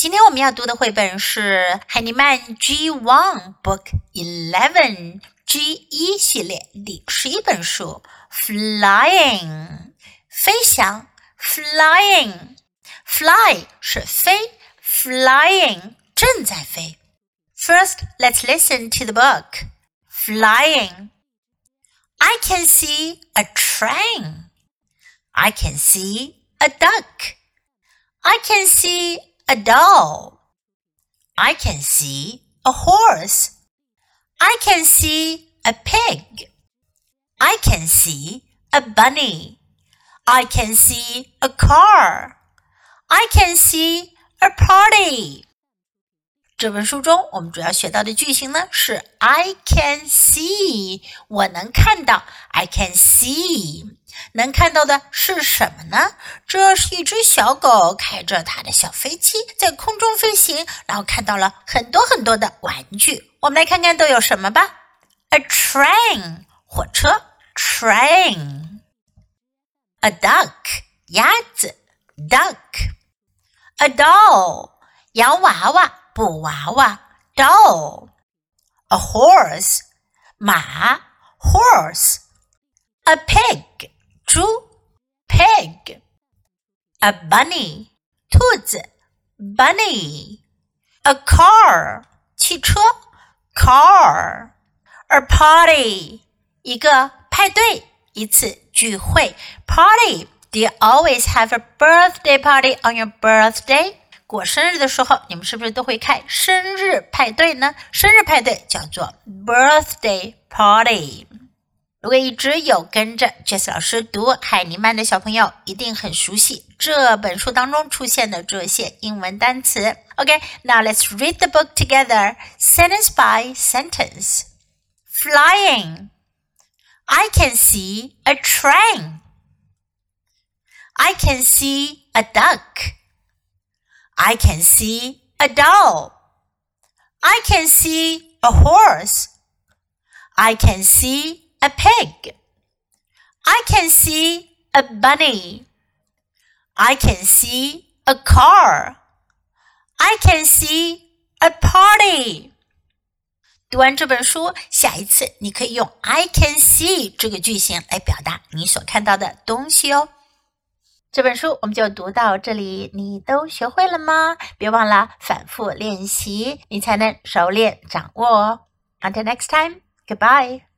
今天我们要读的绘本是海尼曼 G One Book Eleven G 一系列第十一本书，Flying 飞翔，Flying fly 是飞，Flying 正在飞。First, let's listen to the book. Flying. I can see a train. I can see a duck. I can see a doll. I can see a horse. I can see a pig. I can see a bunny. I can see a car. I can see a party. 这本书中，我们主要学到的句型呢是 I can see，我能看到，I can see，能看到的是什么呢？这是一只小狗开着它的小飞机在空中飞行，然后看到了很多很多的玩具。我们来看看都有什么吧。A train，火车；train，a duck，鸭子；duck，a doll，洋娃娃。布娃娃 doll，a horse 马 horse，a pig 猪 pig，a bunny 兔子 bunny，a car 汽车 car，a party 一个派对一次聚会 party。Do you always have a birthday party on your birthday? 过生日的时候，你们是不是都会开生日派对呢？生日派对叫做 birthday party。如果一直有跟着 Jess 老师读海尼曼的小朋友，一定很熟悉这本书当中出现的这些英文单词。OK，now let's read the book together, sentence by sentence. Flying. I can see a train. I can see a duck. I can see a doll. I can see a horse. I can see a pig. I can see a bunny. I can see a car. I can see a party. 读完这本书，下一次你可以用 "I can see" 这个句型来表达你所看到的东西哦。 这本书我们就读到这里，你都学会了吗？别忘了反复练习，你才能熟练掌握哦。Until next time, goodbye.